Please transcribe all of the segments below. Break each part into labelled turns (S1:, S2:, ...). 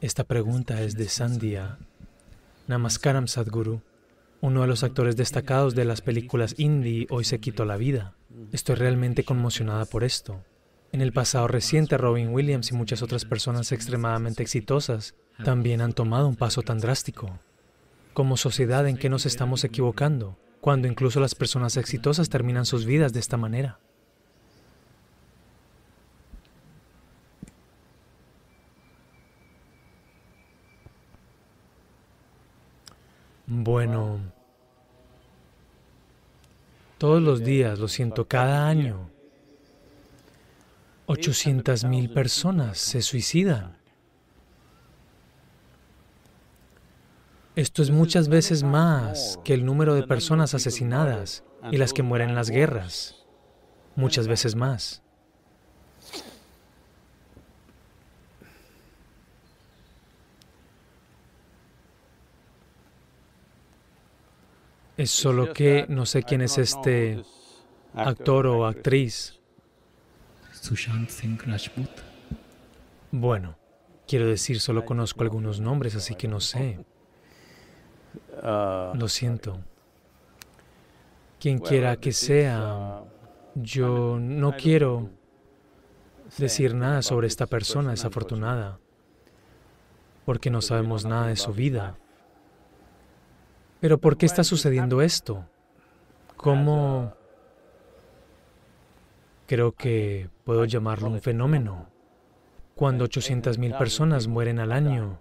S1: Esta pregunta es de Sandhya Namaskaram Sadhguru, uno de los actores destacados de las películas indie Hoy se quitó la vida. Estoy realmente conmocionada por esto. En el pasado reciente, Robin Williams y muchas otras personas extremadamente exitosas también han tomado un paso tan drástico. Como sociedad, ¿en qué nos estamos equivocando? Cuando incluso las personas exitosas terminan sus vidas de esta manera. Bueno, todos los días, lo siento, cada año, 800 mil personas se suicidan. Esto es muchas veces más que el número de personas asesinadas y las que mueren en las guerras, muchas veces más. Es solo que no sé quién es este actor o actriz.
S2: Sushant Singh Rajput.
S1: Bueno, quiero decir, solo conozco algunos nombres, así que no sé. Lo siento. Quien quiera que sea, yo no quiero decir nada sobre esta persona desafortunada, porque no sabemos nada de su vida. Pero ¿por qué está sucediendo esto? ¿Cómo creo que puedo llamarlo un fenómeno? Cuando 800.000 personas mueren al año,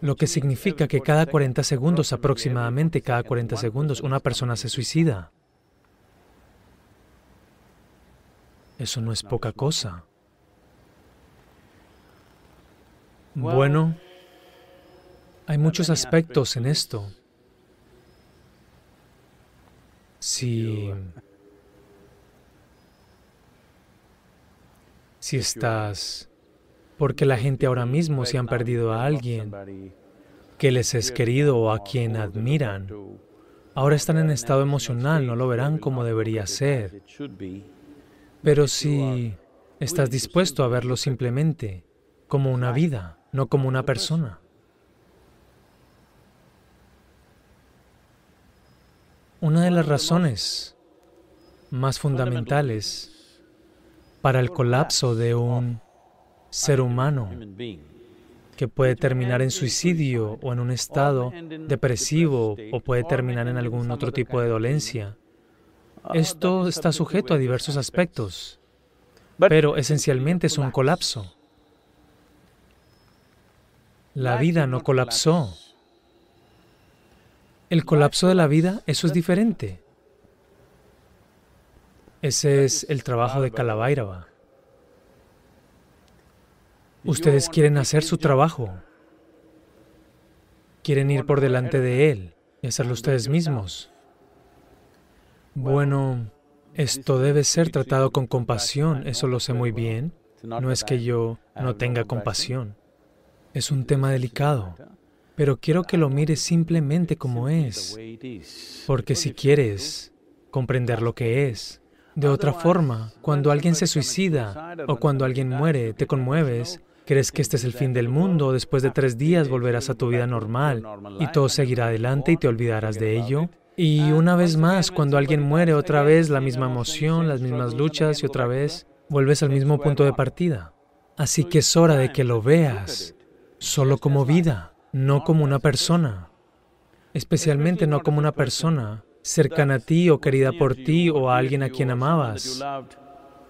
S1: lo que significa que cada 40 segundos, aproximadamente cada 40 segundos, una persona se suicida. Eso no es poca cosa. Bueno, hay muchos aspectos en esto. Si, si estás, porque la gente ahora mismo se han perdido a alguien que les es querido o a quien admiran, ahora están en estado emocional, no lo verán como debería ser. Pero si estás dispuesto a verlo simplemente como una vida, no como una persona, Una de las razones más fundamentales para el colapso de un ser humano que puede terminar en suicidio o en un estado depresivo o puede terminar en algún otro tipo de dolencia. Esto está sujeto a diversos aspectos, pero esencialmente es un colapso. La vida no colapsó, el colapso de la vida, eso es diferente. Ese es el trabajo de Kalavairava. Ustedes quieren hacer su trabajo. Quieren ir por delante de Él y hacerlo ustedes mismos. Bueno, esto debe ser tratado con compasión, eso lo sé muy bien. No es que yo no tenga compasión. Es un tema delicado. Pero quiero que lo mires simplemente como es, porque si quieres comprender lo que es, de otra forma, cuando alguien se suicida o cuando alguien muere, te conmueves, crees que este es el fin del mundo, después de tres días volverás a tu vida normal y todo seguirá adelante y te olvidarás de ello. Y una vez más, cuando alguien muere, otra vez la misma emoción, las mismas luchas y otra vez vuelves al mismo punto de partida. Así que es hora de que lo veas solo como vida no como una persona, especialmente no como una persona cercana a ti o querida por ti o a alguien a quien amabas.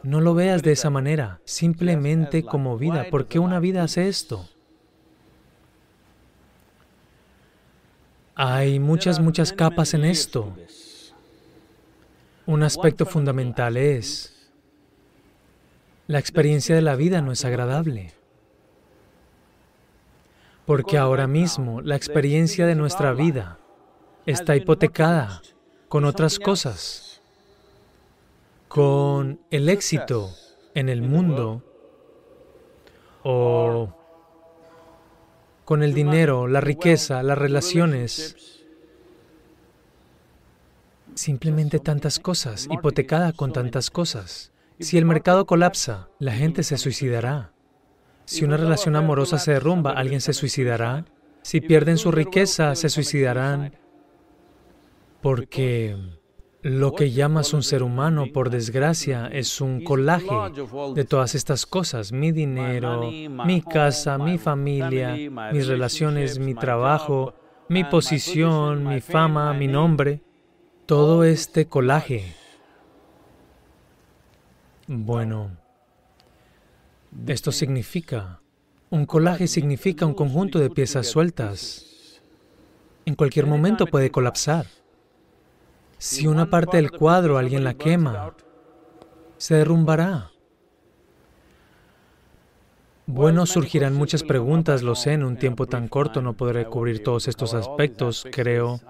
S1: No lo veas de esa manera, simplemente como vida. ¿Por qué una vida hace esto? Hay muchas, muchas capas en esto. Un aspecto fundamental es, la experiencia de la vida no es agradable porque ahora mismo la experiencia de nuestra vida está hipotecada con otras cosas, con el éxito en el mundo o con el dinero, la riqueza, las relaciones, simplemente tantas cosas, hipotecada con tantas cosas. Si el mercado colapsa, la gente se suicidará. Si una relación amorosa se derrumba, ¿alguien se suicidará? Si pierden su riqueza, se suicidarán porque lo que llamas un ser humano, por desgracia, es un colaje de todas estas cosas. Mi dinero, mi casa, mi familia, mis relaciones, mi trabajo, mi posición, mi fama, mi nombre. Todo este colaje. Bueno, esto significa, un colaje significa un conjunto de piezas sueltas. En cualquier momento puede colapsar. Si una parte del cuadro alguien la quema, se derrumbará. Bueno, surgirán muchas preguntas, lo sé, en un tiempo tan corto no podré cubrir todos estos aspectos, creo.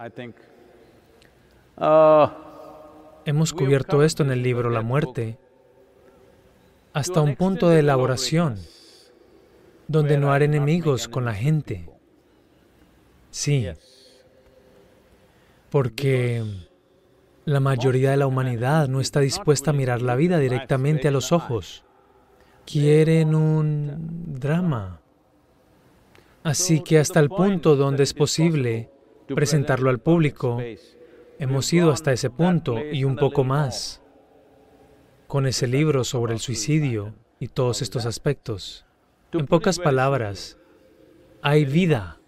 S1: Hemos cubierto esto en el libro La muerte, hasta un punto de elaboración, donde no haré enemigos con la gente. Sí, porque la mayoría de la humanidad no está dispuesta a mirar la vida directamente a los ojos. Quieren un drama. Así que hasta el punto donde es posible presentarlo al público, hemos ido hasta ese punto y un poco más con ese libro sobre el suicidio y todos estos aspectos. En pocas palabras, hay vida.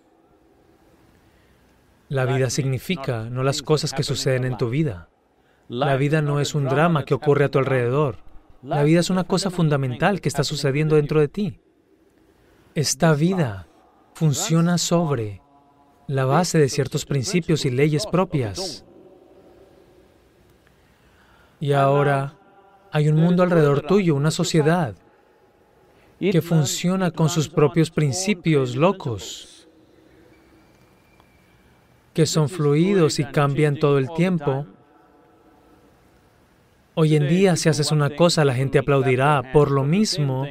S1: La vida significa no las cosas que suceden en tu vida. La vida no es un drama que ocurre a tu alrededor. La vida es una cosa fundamental que está sucediendo dentro de ti. Esta vida funciona sobre la base de ciertos principios y leyes propias. Y ahora hay un mundo alrededor tuyo, una sociedad que funciona con sus propios principios locos que son fluidos y cambian todo el tiempo. Hoy en día, si haces una cosa, la gente aplaudirá. Por lo mismo,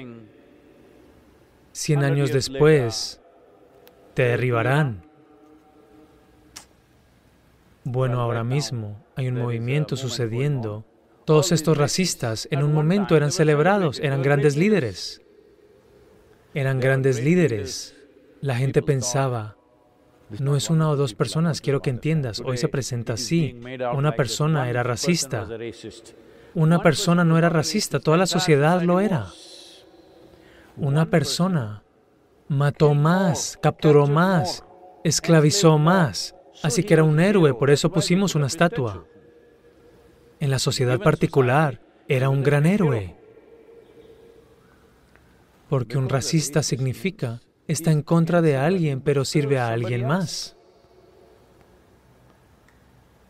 S1: cien años después, te derribarán. Bueno, ahora mismo hay un movimiento sucediendo. Todos estos racistas en un momento eran celebrados, eran grandes líderes. Eran grandes líderes. La gente pensaba, no es una o dos personas, quiero que entiendas. Hoy se presenta así. Una persona era racista. Una persona no era racista, toda la sociedad lo era. Una persona mató más, capturó más, esclavizó más. Así que era un héroe, por eso pusimos una estatua. En la sociedad particular, era un gran héroe. Porque un racista significa está en contra de alguien, pero sirve a alguien más.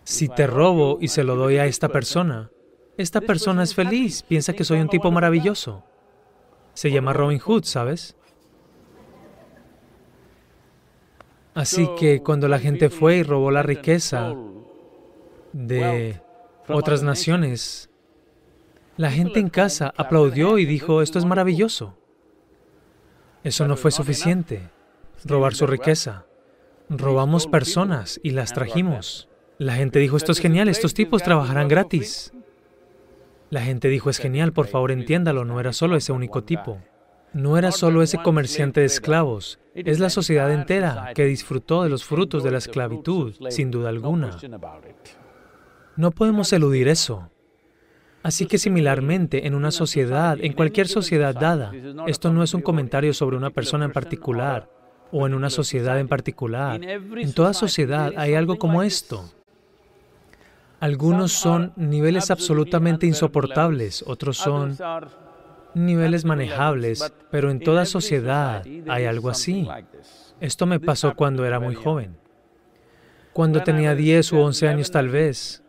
S1: Si te robo y se lo doy a esta persona, esta persona es feliz, piensa que soy un tipo maravilloso. Se llama Robin Hood, ¿sabes? Así que cuando la gente fue y robó la riqueza de otras naciones, la gente en casa aplaudió y dijo, esto es maravilloso. Eso no fue suficiente. Robar su riqueza. Robamos personas y las trajimos. La gente dijo, esto es genial, estos tipos trabajarán gratis. La gente dijo, es genial, por favor entiéndalo, no era solo ese único tipo. No era solo ese comerciante de esclavos, es la sociedad entera que disfrutó de los frutos de la esclavitud, sin duda alguna. No podemos eludir eso. Así que similarmente, en una sociedad, en cualquier sociedad dada, esto no es un comentario sobre una persona en particular o en una sociedad en particular. En toda sociedad hay algo como esto. Algunos son niveles absolutamente insoportables, otros son niveles manejables, pero en toda sociedad hay algo así. Esto me pasó cuando era muy joven. Cuando tenía 10 u 11 años tal vez,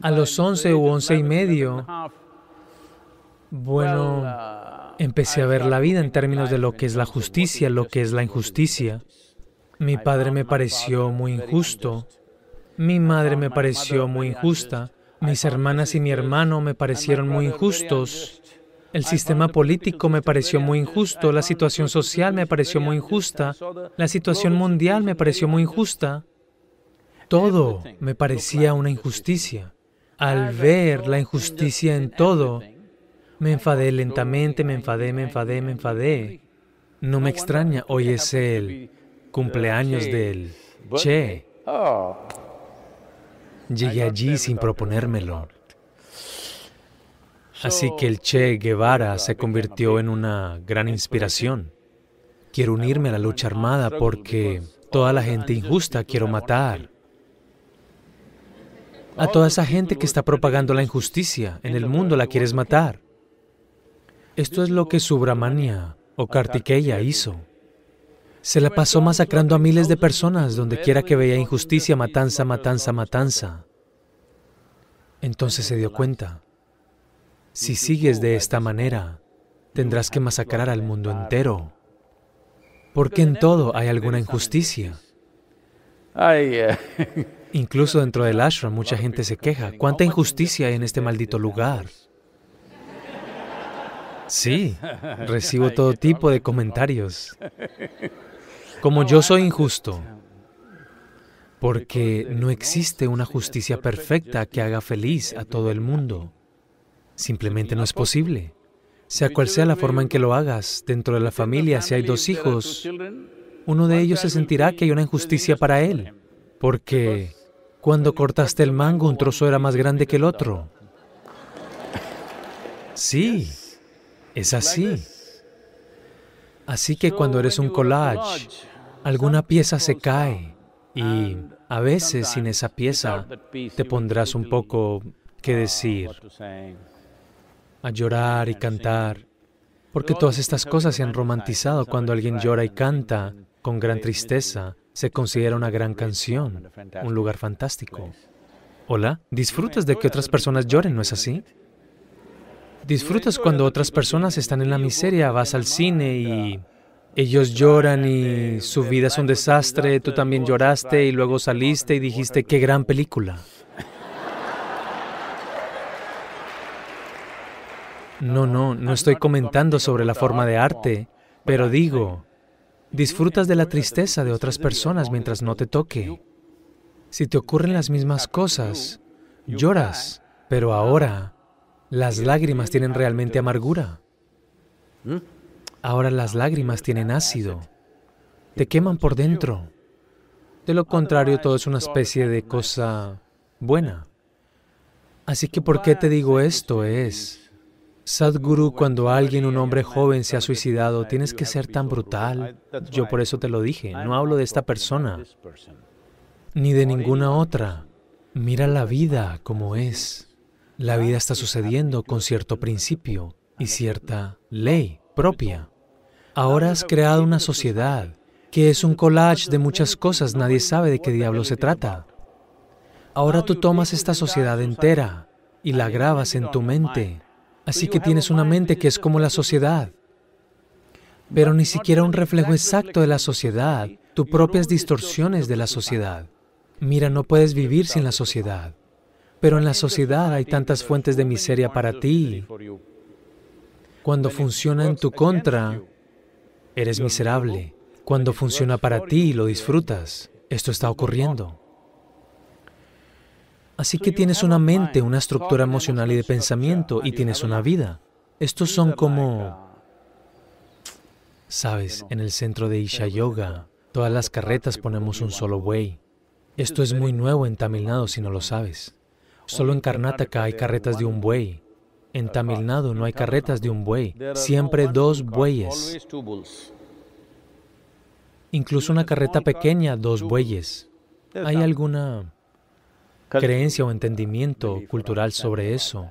S1: a los 11 u 11 y medio, bueno, empecé a ver la vida en términos de lo que es la justicia, lo que es la injusticia. Mi padre me pareció muy injusto, mi madre me pareció muy injusta, mis hermanas y mi hermano me parecieron muy injustos, el sistema político me pareció muy injusto, la situación social me pareció muy injusta, la situación mundial me pareció muy injusta, todo me parecía una injusticia. Al ver la injusticia en todo, me enfadé lentamente, me enfadé, me enfadé, me enfadé. No me extraña, hoy es el cumpleaños del Che. Llegué allí sin proponérmelo. Así que el Che Guevara se convirtió en una gran inspiración. Quiero unirme a la lucha armada porque toda la gente injusta quiero matar. A toda esa gente que está propagando la injusticia en el mundo la quieres matar. Esto es lo que Subramania o Kartikeya hizo. Se la pasó masacrando a miles de personas donde quiera que veía injusticia, matanza, matanza, matanza. Entonces se dio cuenta, si sigues de esta manera, tendrás que masacrar al mundo entero, porque en todo hay alguna injusticia. Incluso dentro del ashram mucha gente se queja, ¿cuánta injusticia hay en este maldito lugar? Sí, recibo todo tipo de comentarios. Como yo soy injusto, porque no existe una justicia perfecta que haga feliz a todo el mundo. Simplemente no es posible. Sea cual sea la forma en que lo hagas, dentro de la familia, si hay dos hijos, uno de ellos se sentirá que hay una injusticia para él, porque cuando cortaste el mango un trozo era más grande que el otro. Sí, es así. Así que cuando eres un collage, alguna pieza se cae y a veces sin esa pieza te pondrás un poco, ¿qué decir? A llorar y cantar. Porque todas estas cosas se han romantizado. Cuando alguien llora y canta con gran tristeza, se considera una gran canción, un lugar fantástico. Hola, disfrutas de que otras personas lloren, ¿no es así? Disfrutas cuando otras personas están en la miseria, vas al cine y ellos lloran y su vida es un desastre, tú también lloraste y luego saliste y dijiste, qué gran película. No, no, no estoy comentando sobre la forma de arte, pero digo, disfrutas de la tristeza de otras personas mientras no te toque. Si te ocurren las mismas cosas, lloras, pero ahora las lágrimas tienen realmente amargura. Ahora las lágrimas tienen ácido. Te queman por dentro. De lo contrario, todo es una especie de cosa buena. Así que, ¿por qué te digo esto? Es, Sadhguru, cuando alguien, un hombre joven, se ha suicidado, tienes que ser tan brutal. Yo por eso te lo dije, no hablo de esta persona, ni de ninguna otra. Mira la vida como es. La vida está sucediendo con cierto principio y cierta ley propia. Ahora has creado una sociedad que es un collage de muchas cosas, nadie sabe de qué diablo se trata. Ahora tú tomas esta sociedad entera y la grabas en tu mente. Así que tienes una mente que es como la sociedad, pero ni siquiera un reflejo exacto de la sociedad, tus propias distorsiones de la sociedad. Mira, no puedes vivir sin la sociedad, pero en la sociedad hay tantas fuentes de miseria para ti. Cuando funciona en tu contra, eres miserable. Cuando funciona para ti, lo disfrutas. Esto está ocurriendo. Así que tienes una mente, una estructura emocional y de pensamiento y tienes una vida. Estos son como, sabes, en el centro de Isha Yoga, todas las carretas ponemos un solo buey. Esto es muy nuevo en Tamil Nadu si no lo sabes. Solo en Karnataka hay carretas de un buey. En Tamil Nadu no hay carretas de un buey, siempre dos bueyes. Incluso una carreta pequeña, dos bueyes. ¿Hay alguna creencia o entendimiento cultural sobre eso?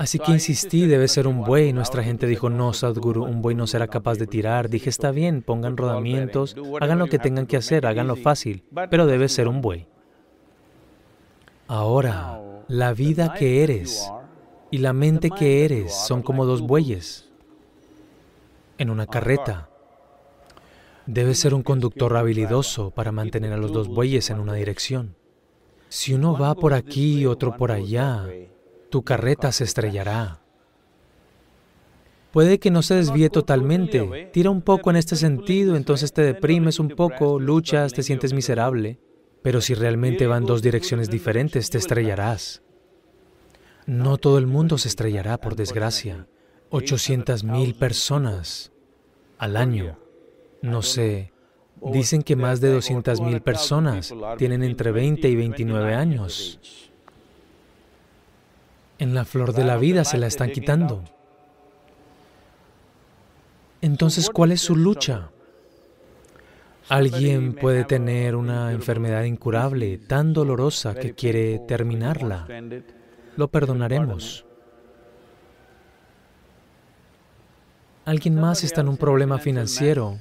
S1: Así que insistí, debe ser un buey. Nuestra gente dijo, no, Sadhguru, un buey no será capaz de tirar. Dije, está bien, pongan rodamientos, hagan lo que tengan que hacer, háganlo fácil, pero debe ser un buey. Ahora, la vida que eres y la mente que eres son como dos bueyes en una carreta. Debes ser un conductor habilidoso para mantener a los dos bueyes en una dirección. Si uno va por aquí y otro por allá, tu carreta se estrellará. Puede que no se desvíe totalmente, tira un poco en este sentido, entonces te deprimes un poco, luchas, te sientes miserable, pero si realmente van dos direcciones diferentes, te estrellarás. No todo el mundo se estrellará, por desgracia. 800 mil personas al año. No sé, dicen que más de 200.000 personas tienen entre 20 y 29 años. En la flor de la vida se la están quitando. Entonces, ¿cuál es su lucha? Alguien puede tener una enfermedad incurable, tan dolorosa que quiere terminarla. Lo perdonaremos. Alguien más está en un problema financiero.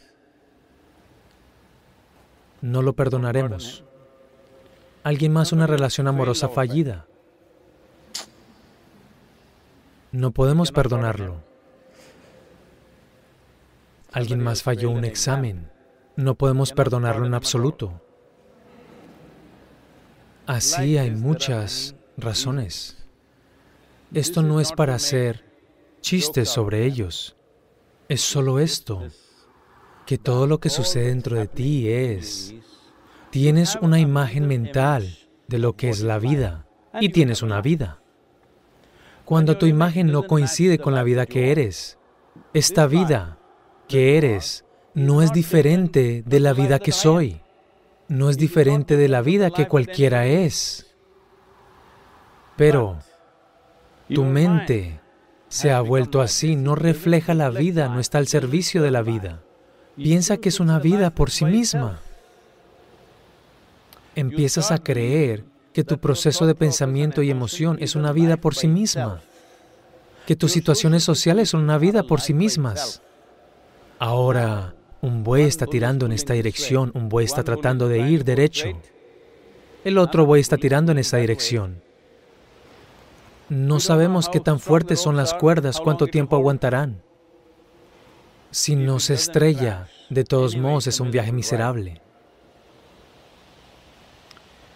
S1: No lo perdonaremos. Alguien más una relación amorosa fallida. No podemos perdonarlo. Alguien más falló un examen. No podemos perdonarlo en absoluto. Así hay muchas razones. Esto no es para hacer chistes sobre ellos. Es solo esto, que todo lo que sucede dentro de ti es, tienes una imagen mental de lo que es la vida y tienes una vida. Cuando tu imagen no coincide con la vida que eres, esta vida que eres no es diferente de la vida que soy, no es diferente de la vida que cualquiera es. Pero tu mente se ha vuelto así, no refleja la vida, no está al servicio de la vida. Piensa que es una vida por sí misma. Empiezas a creer que tu proceso de pensamiento y emoción es una vida por sí misma, que tus situaciones sociales son una vida por sí mismas. Ahora, un buey está tirando en esta dirección, un buey está tratando de ir derecho. El otro buey está tirando en esa dirección. No sabemos qué tan fuertes son las cuerdas, cuánto tiempo aguantarán. Si no se estrella, de todos modos es un viaje miserable.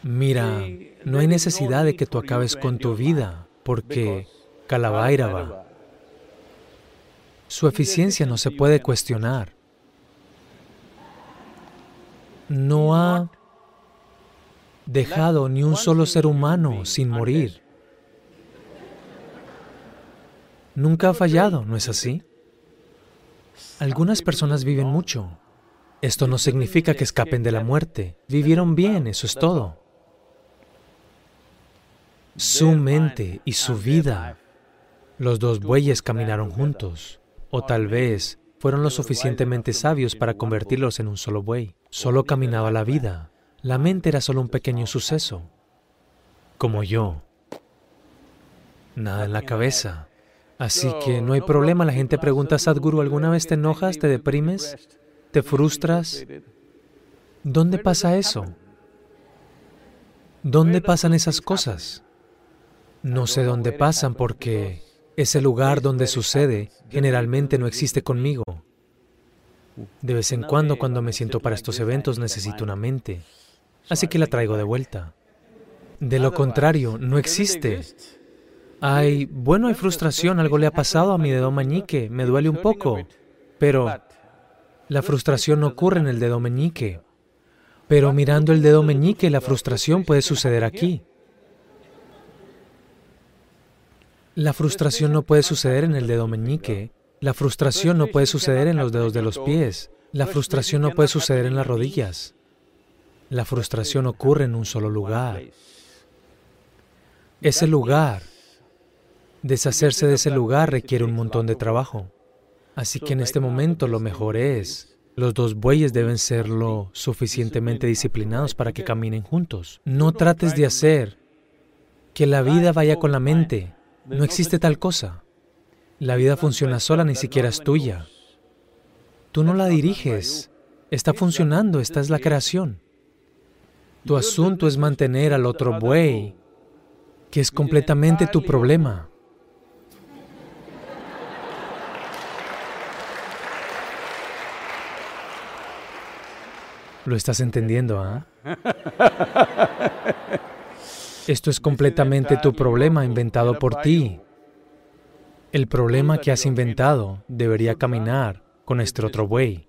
S1: Mira, no hay necesidad de que tú acabes con tu vida, porque Kalavairava su eficiencia no se puede cuestionar. No ha dejado ni un solo ser humano sin morir. Nunca ha fallado, ¿no es así? Algunas personas viven mucho. Esto no significa que escapen de la muerte. Vivieron bien, eso es todo. Su mente y su vida, los dos bueyes caminaron juntos. O tal vez fueron lo suficientemente sabios para convertirlos en un solo buey. Solo caminaba la vida. La mente era solo un pequeño suceso. Como yo. Nada en la cabeza. Así que no hay problema. La gente pregunta, Sadhguru, ¿alguna vez te enojas, te deprimes, te frustras? ¿Dónde pasa eso? ¿Dónde pasan esas cosas? No sé dónde pasan porque ese lugar donde sucede generalmente no existe conmigo. De vez en cuando, cuando me siento para estos eventos, necesito una mente. Así que la traigo de vuelta. De lo contrario, no existe. Hay, bueno, hay frustración, algo le ha pasado a mi dedo meñique, me duele un poco, pero la frustración no ocurre en el dedo meñique. Pero mirando el dedo meñique, la frustración puede suceder aquí. La frustración no puede suceder en el dedo meñique. La frustración no puede suceder en los dedos de los pies. La frustración no puede suceder en las rodillas. La frustración ocurre en un solo lugar. Ese lugar, deshacerse de ese lugar requiere un montón de trabajo. Así que en este momento lo mejor es, los dos bueyes deben ser lo suficientemente disciplinados para que caminen juntos. No trates de hacer que la vida vaya con la mente. No existe tal cosa. La vida funciona sola, ni siquiera es tuya. Tú no la diriges. Está funcionando, esta es la creación. Tu asunto es mantener al otro buey, que es completamente tu problema. ¿Lo estás entendiendo, ah? Esto es completamente tu problema inventado por ti. El problema que has inventado debería caminar con este otro buey.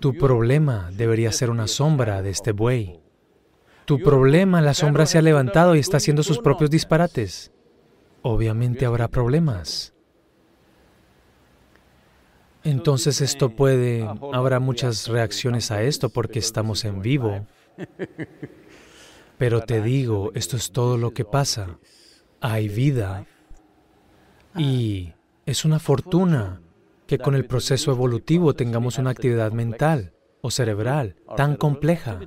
S1: Tu problema debería ser una sombra de este buey. Tu problema, la sombra se ha levantado y está haciendo sus propios disparates. Obviamente habrá problemas. Entonces esto puede, habrá muchas reacciones a esto porque estamos en vivo. Pero te digo, esto es todo lo que pasa. Hay vida. Y es una fortuna que con el proceso evolutivo tengamos una actividad mental o cerebral tan compleja.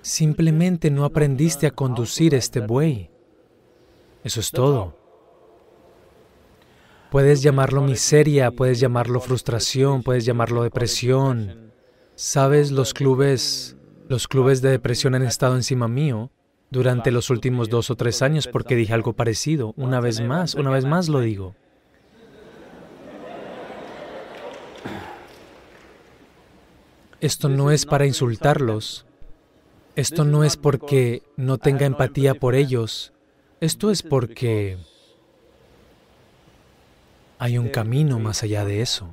S1: Simplemente no aprendiste a conducir este buey. Eso es todo. Puedes llamarlo miseria, puedes llamarlo frustración, puedes llamarlo depresión. Sabes, los clubes, los clubes de depresión han estado encima mío durante los últimos dos o tres años porque dije algo parecido. Una vez más, una vez más lo digo. Esto no es para insultarlos. Esto no es porque no tenga empatía por ellos. Esto es porque hay un camino más allá de eso.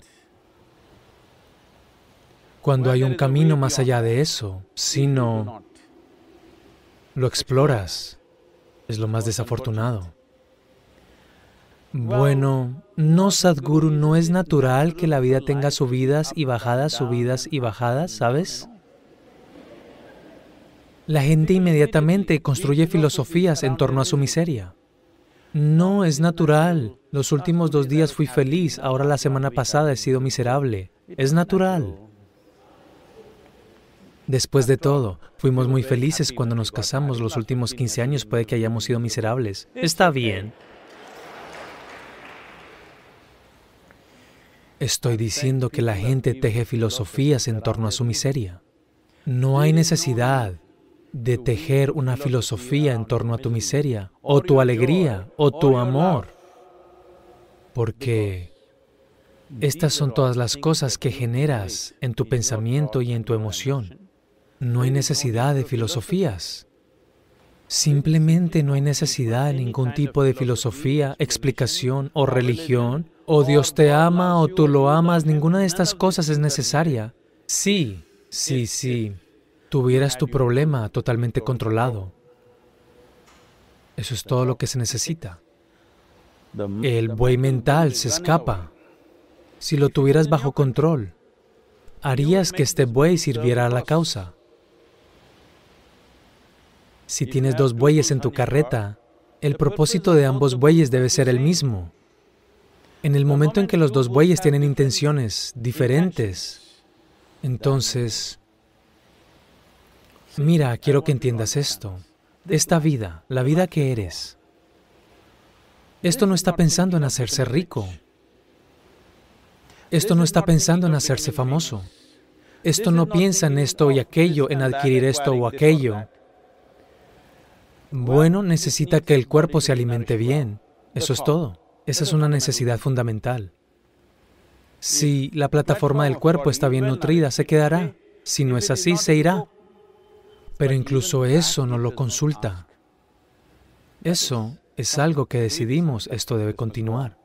S1: Cuando hay un camino más allá de eso, si no lo exploras, es lo más desafortunado. Bueno, no, Sadhguru, no es natural que la vida tenga subidas y bajadas, subidas y bajadas, ¿sabes? La gente inmediatamente construye filosofías en torno a su miseria. No, es natural. Los últimos dos días fui feliz, ahora la semana pasada he sido miserable. Es natural. Después de todo, fuimos muy felices cuando nos casamos. Los últimos 15 años puede que hayamos sido miserables. Está bien. Estoy diciendo que la gente teje filosofías en torno a su miseria. No hay necesidad de tejer una filosofía en torno a tu miseria, o tu alegría, o tu amor, porque estas son todas las cosas que generas en tu pensamiento y en tu emoción. No hay necesidad de filosofías. Simplemente no hay necesidad de ningún tipo de filosofía, explicación o religión, o Dios te ama o tú lo amas, ninguna de estas cosas es necesaria. Sí, sí, sí tuvieras tu problema totalmente controlado. Eso es todo lo que se necesita. El buey mental se escapa. Si lo tuvieras bajo control, harías que este buey sirviera a la causa. Si tienes dos bueyes en tu carreta, el propósito de ambos bueyes debe ser el mismo. En el momento en que los dos bueyes tienen intenciones diferentes, entonces Mira, quiero que entiendas esto. Esta vida, la vida que eres, esto no está pensando en hacerse rico. Esto no está pensando en hacerse famoso. Esto no piensa en esto y aquello, en adquirir esto o aquello. Bueno, necesita que el cuerpo se alimente bien. Eso es todo. Esa es una necesidad fundamental. Si la plataforma del cuerpo está bien nutrida, se quedará. Si no es así, se irá. Pero incluso eso no lo consulta. Eso es algo que decidimos, esto debe continuar.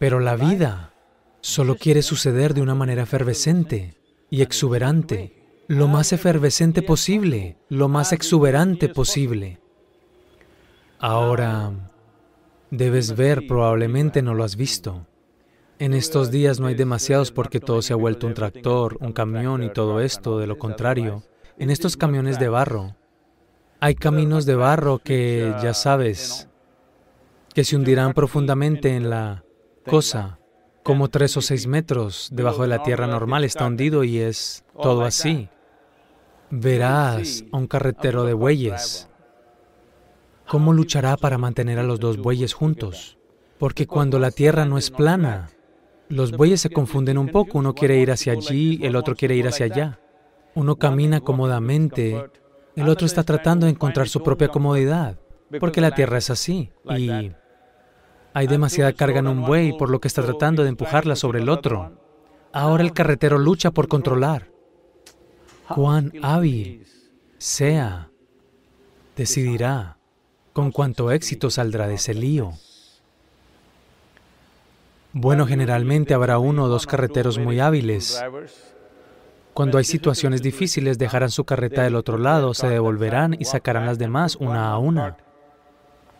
S1: Pero la vida solo quiere suceder de una manera efervescente y exuberante, lo más efervescente posible, lo más exuberante posible. Ahora, debes ver, probablemente no lo has visto. En estos días no hay demasiados porque todo se ha vuelto un tractor, un camión y todo esto, de lo contrario, en estos camiones de barro. Hay caminos de barro que, ya sabes, que se hundirán profundamente en la cosa, como tres o seis metros debajo de la tierra normal está hundido y es todo así. Verás a un carretero de bueyes. ¿Cómo luchará para mantener a los dos bueyes juntos? Porque cuando la tierra no es plana, los bueyes se confunden un poco, uno quiere ir hacia allí, el otro quiere ir hacia allá. Uno camina cómodamente, el otro está tratando de encontrar su propia comodidad, porque la tierra es así y hay demasiada carga en un buey por lo que está tratando de empujarla sobre el otro. Ahora el carretero lucha por controlar. Cuán hábil sea, decidirá con cuánto éxito saldrá de ese lío. Bueno, generalmente habrá uno o dos carreteros muy hábiles cuando hay situaciones difíciles, dejarán su carreta del otro lado, se devolverán y sacarán las demás una a una.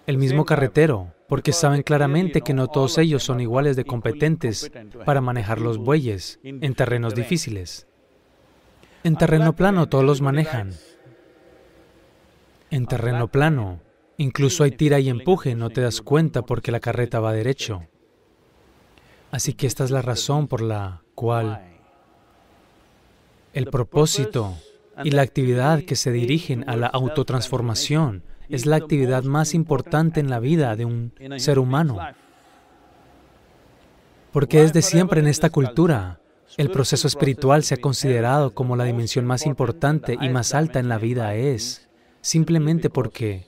S1: El mismo carretero, porque saben claramente que no todos ellos son iguales de competentes para manejar los bueyes en terrenos difíciles. En terreno plano todos los manejan. En terreno plano, incluso hay tira y empuje, no te das cuenta porque la carreta va derecho. Así que esta es la razón por la cual el propósito y la actividad que se dirigen a la autotransformación es la actividad más importante en la vida de un ser humano. Porque desde siempre en esta cultura, el proceso espiritual se ha considerado como la dimensión más importante y más alta en la vida es, simplemente porque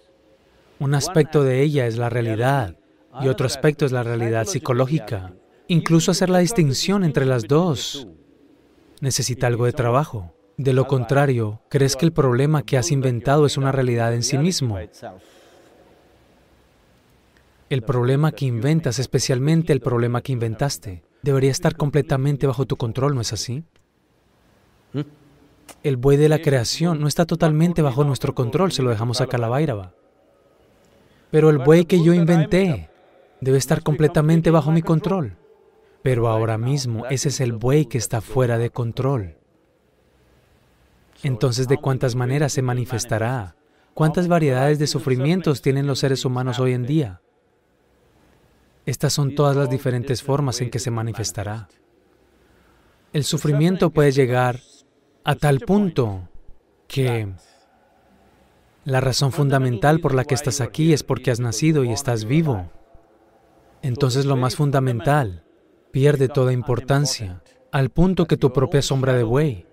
S1: un aspecto de ella es la realidad y otro aspecto es la realidad psicológica. Incluso hacer la distinción entre las dos necesita algo de trabajo. De lo contrario, crees que el problema que has inventado es una realidad en sí mismo. El problema que inventas, especialmente el problema que inventaste, debería estar completamente bajo tu control, ¿no es así? El buey de la creación no está totalmente bajo nuestro control, se lo dejamos a Calabairaba. Pero el buey que yo inventé debe estar completamente bajo mi control. Pero ahora mismo ese es el buey que está fuera de control. Entonces, ¿de cuántas maneras se manifestará? ¿Cuántas variedades de sufrimientos tienen los seres humanos hoy en día? Estas son todas las diferentes formas en que se manifestará. El sufrimiento puede llegar a tal punto que la razón fundamental por la que estás aquí es porque has nacido y estás vivo. Entonces lo más fundamental pierde toda importancia, al punto que tu propia sombra de buey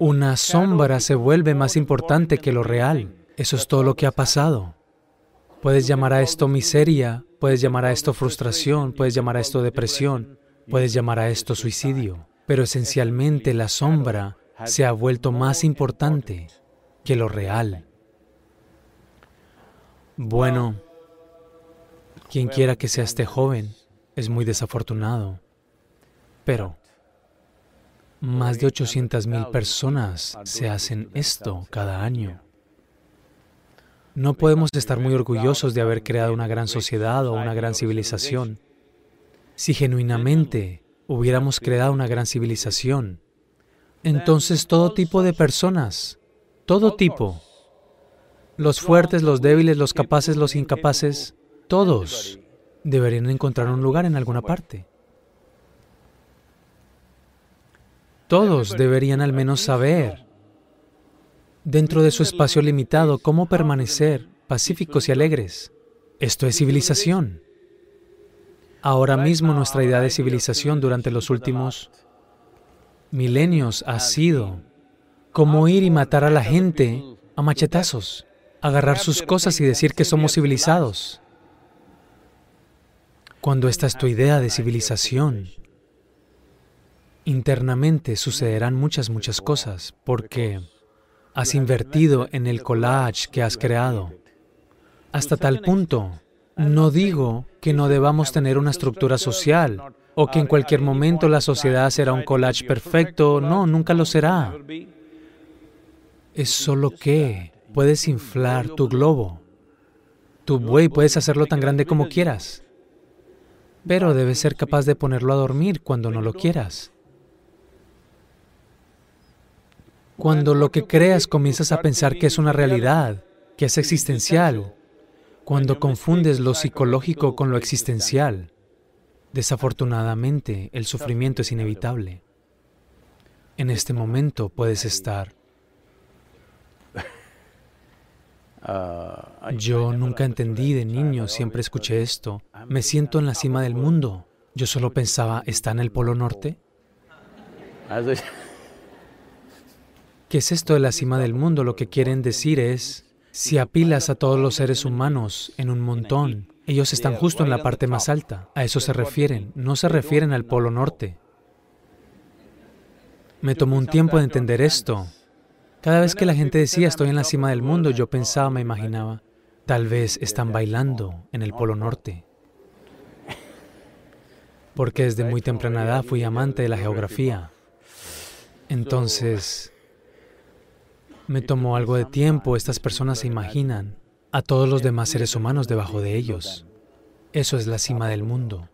S1: una sombra se vuelve más importante que lo real. Eso es todo lo que ha pasado. Puedes llamar a esto miseria, puedes llamar a esto frustración, puedes llamar a esto depresión, puedes llamar a esto suicidio, pero esencialmente la sombra se ha vuelto más importante que lo real. Bueno, quien quiera que sea este joven es muy desafortunado, pero más de 800.000 personas se hacen esto cada año. No podemos estar muy orgullosos de haber creado una gran sociedad o una gran civilización. Si genuinamente hubiéramos creado una gran civilización, entonces todo tipo de personas, todo tipo, los fuertes, los débiles, los capaces, los incapaces, todos deberían encontrar un lugar en alguna parte. Todos deberían al menos saber, dentro de su espacio limitado, cómo permanecer pacíficos y alegres. Esto es civilización. Ahora mismo nuestra idea de civilización durante los últimos milenios ha sido como ir y matar a la gente a machetazos, agarrar sus cosas y decir que somos civilizados. Cuando esta es tu idea de civilización, internamente sucederán muchas, muchas cosas porque has invertido en el collage que has creado. Hasta tal punto, no digo que no debamos tener una estructura social o que en cualquier momento la sociedad será un collage perfecto. No, nunca lo será. Es solo que puedes inflar tu globo. Tu buey puedes hacerlo tan grande como quieras, pero debes ser capaz de ponerlo a dormir cuando no lo quieras. Cuando lo que creas comienzas a pensar que es una realidad, que es existencial, cuando confundes lo psicológico con lo existencial, desafortunadamente el sufrimiento es inevitable. En este momento puedes estar. Yo nunca entendí de niño, siempre escuché esto. Me siento en la cima del mundo. Yo solo pensaba, ¿está en el Polo Norte? ¿Qué es esto de la cima del mundo? Lo que quieren decir es, si apilas a todos los seres humanos en un montón, ellos están justo en la parte más alta. A eso se refieren, no se refieren al Polo Norte. Me tomó un tiempo de entender esto. Cada vez que la gente decía estoy en la cima del mundo, yo pensaba, me imaginaba, tal vez están bailando en el Polo Norte. Porque desde muy temprana edad fui amante de la geografía. Entonces, me tomó algo de tiempo, estas personas se imaginan a todos los demás seres humanos debajo de ellos. Eso es la cima del mundo.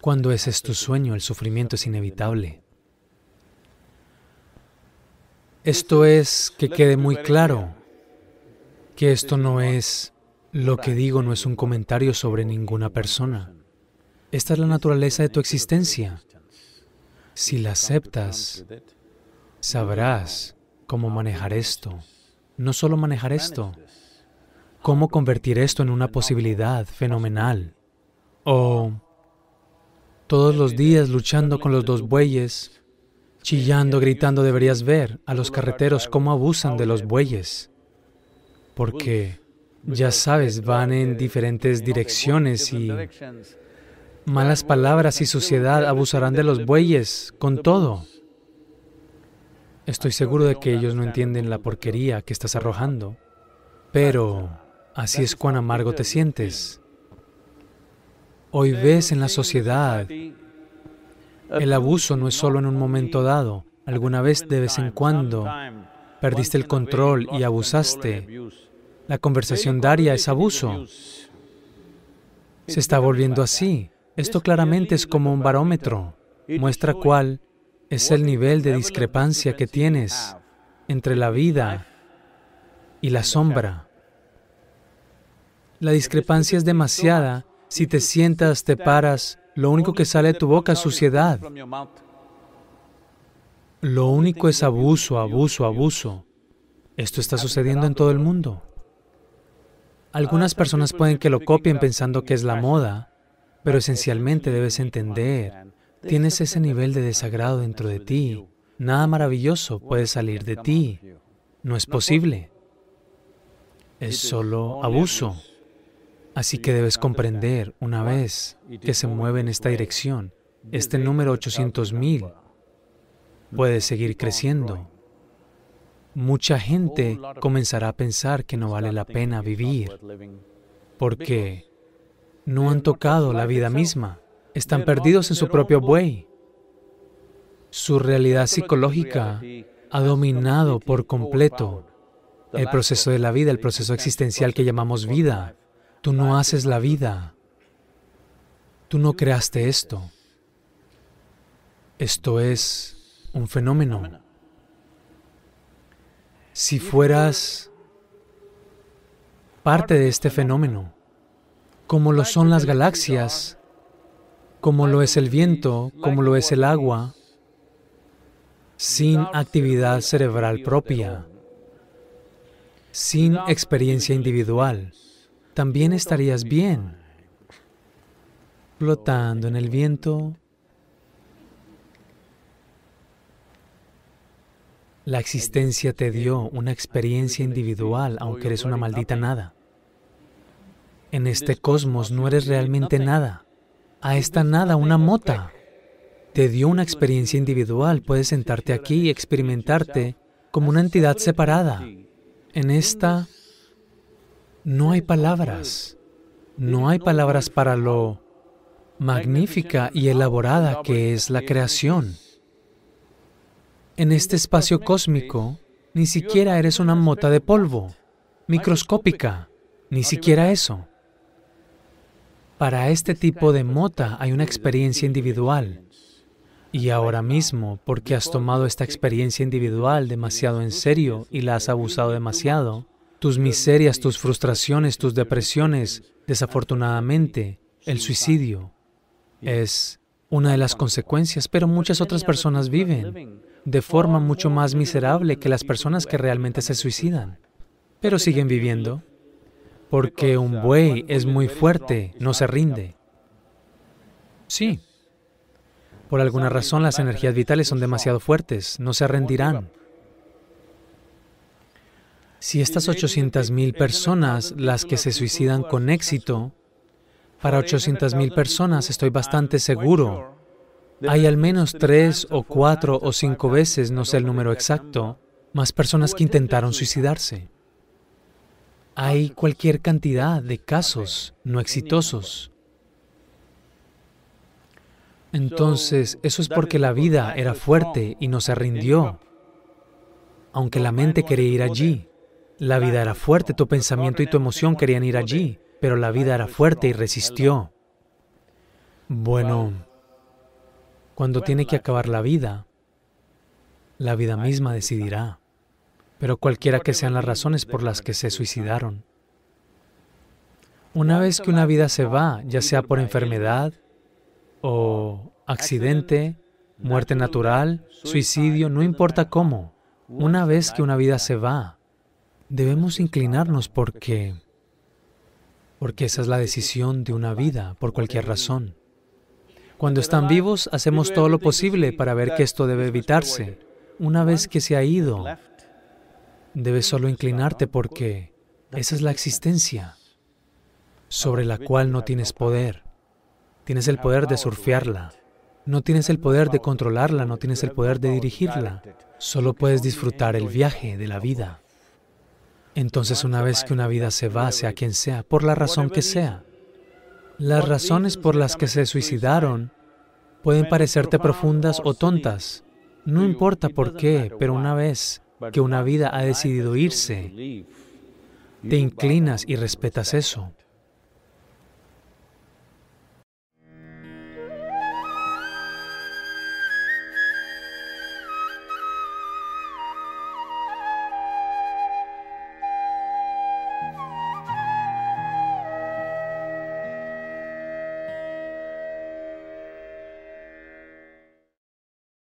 S1: Cuando ese es tu sueño, el sufrimiento es inevitable. Esto es que quede muy claro que esto no es lo que digo, no es un comentario sobre ninguna persona. Esta es la naturaleza de tu existencia. Si la aceptas, sabrás cómo manejar esto. No solo manejar esto, cómo convertir esto en una posibilidad fenomenal. O todos los días luchando con los dos bueyes, chillando, gritando, deberías ver a los carreteros cómo abusan de los bueyes. Porque, ya sabes, van en diferentes direcciones y malas palabras y suciedad abusarán de los bueyes con todo. Estoy seguro de que ellos no entienden la porquería que estás arrojando, pero así es cuán amargo te sientes. Hoy ves en la sociedad, el abuso no es solo en un momento dado, alguna vez de vez en cuando perdiste el control y abusaste. La conversación diaria es abuso. Se está volviendo así. Esto claramente es como un barómetro. Muestra cuál es el nivel de discrepancia que tienes entre la vida y la sombra. La discrepancia es demasiada. Si te sientas, te paras, lo único que sale de tu boca es suciedad. Lo único es abuso, abuso, abuso. Esto está sucediendo en todo el mundo. Algunas personas pueden que lo copien pensando que es la moda, pero esencialmente debes entender Tienes ese nivel de desagrado dentro de ti. Nada maravilloso puede salir de ti. No es posible. Es solo abuso. Así que debes comprender, una vez que se mueve en esta dirección, este número 800.000 puede seguir creciendo. Mucha gente comenzará a pensar que no vale la pena vivir porque no han tocado la vida misma. Están perdidos en su propio buey. Su realidad psicológica ha dominado por completo el proceso de la vida, el proceso existencial que llamamos vida. Tú no haces la vida. Tú no creaste esto. Esto es un fenómeno. Si fueras parte de este fenómeno, como lo son las galaxias, como lo es el viento, como lo es el agua, sin actividad cerebral propia, sin experiencia individual, también estarías bien, flotando en el viento. La existencia te dio una experiencia individual, aunque eres una maldita nada. En este cosmos no eres realmente nada a esta nada, una mota. Te dio una experiencia individual, puedes sentarte aquí y experimentarte como una entidad separada. En esta no hay palabras, no hay palabras para lo magnífica y elaborada que es la creación. En este espacio cósmico, ni siquiera eres una mota de polvo, microscópica, ni siquiera eso. Para este tipo de mota hay una experiencia individual. Y ahora mismo, porque has tomado esta experiencia individual demasiado en serio y la has abusado demasiado, tus miserias, tus frustraciones, tus depresiones, desafortunadamente, el suicidio es una de las consecuencias, pero muchas otras personas viven de forma mucho más miserable que las personas que realmente se suicidan, pero siguen viviendo porque un buey es muy fuerte, no se rinde. Sí. Por alguna razón las energías vitales son demasiado fuertes, no se rendirán. Si estas 800.000 personas, las que se suicidan con éxito, para 800.000 personas estoy bastante seguro, hay al menos tres o cuatro o cinco veces, no sé el número exacto, más personas que intentaron suicidarse. Hay cualquier cantidad de casos no exitosos. Entonces, eso es porque la vida era fuerte y no se rindió. Aunque la mente quería ir allí, la vida era fuerte, tu pensamiento y tu emoción querían ir allí, pero la vida era fuerte y resistió. Bueno, cuando tiene que acabar la vida, la vida misma decidirá, pero cualquiera que sean las razones por las que se suicidaron. Una vez que una vida se va, ya sea por enfermedad o accidente, muerte natural, suicidio, no importa cómo, una vez que una vida se va, debemos inclinarnos porque porque esa es la decisión de una vida, por cualquier razón. Cuando están vivos, hacemos todo lo posible para ver que esto debe evitarse. Una vez que se ha ido, debes solo inclinarte porque esa es la existencia sobre la cual no tienes poder. Tienes el poder de surfearla. No tienes el poder de controlarla, no tienes el poder de dirigirla. Solo puedes disfrutar el viaje de la vida. Entonces una vez que una vida se va, sea quien sea, por la razón que sea, las razones por las que se suicidaron pueden parecerte profundas o tontas. No importa por qué, pero una vez que una vida ha decidido irse, te inclinas y respetas eso.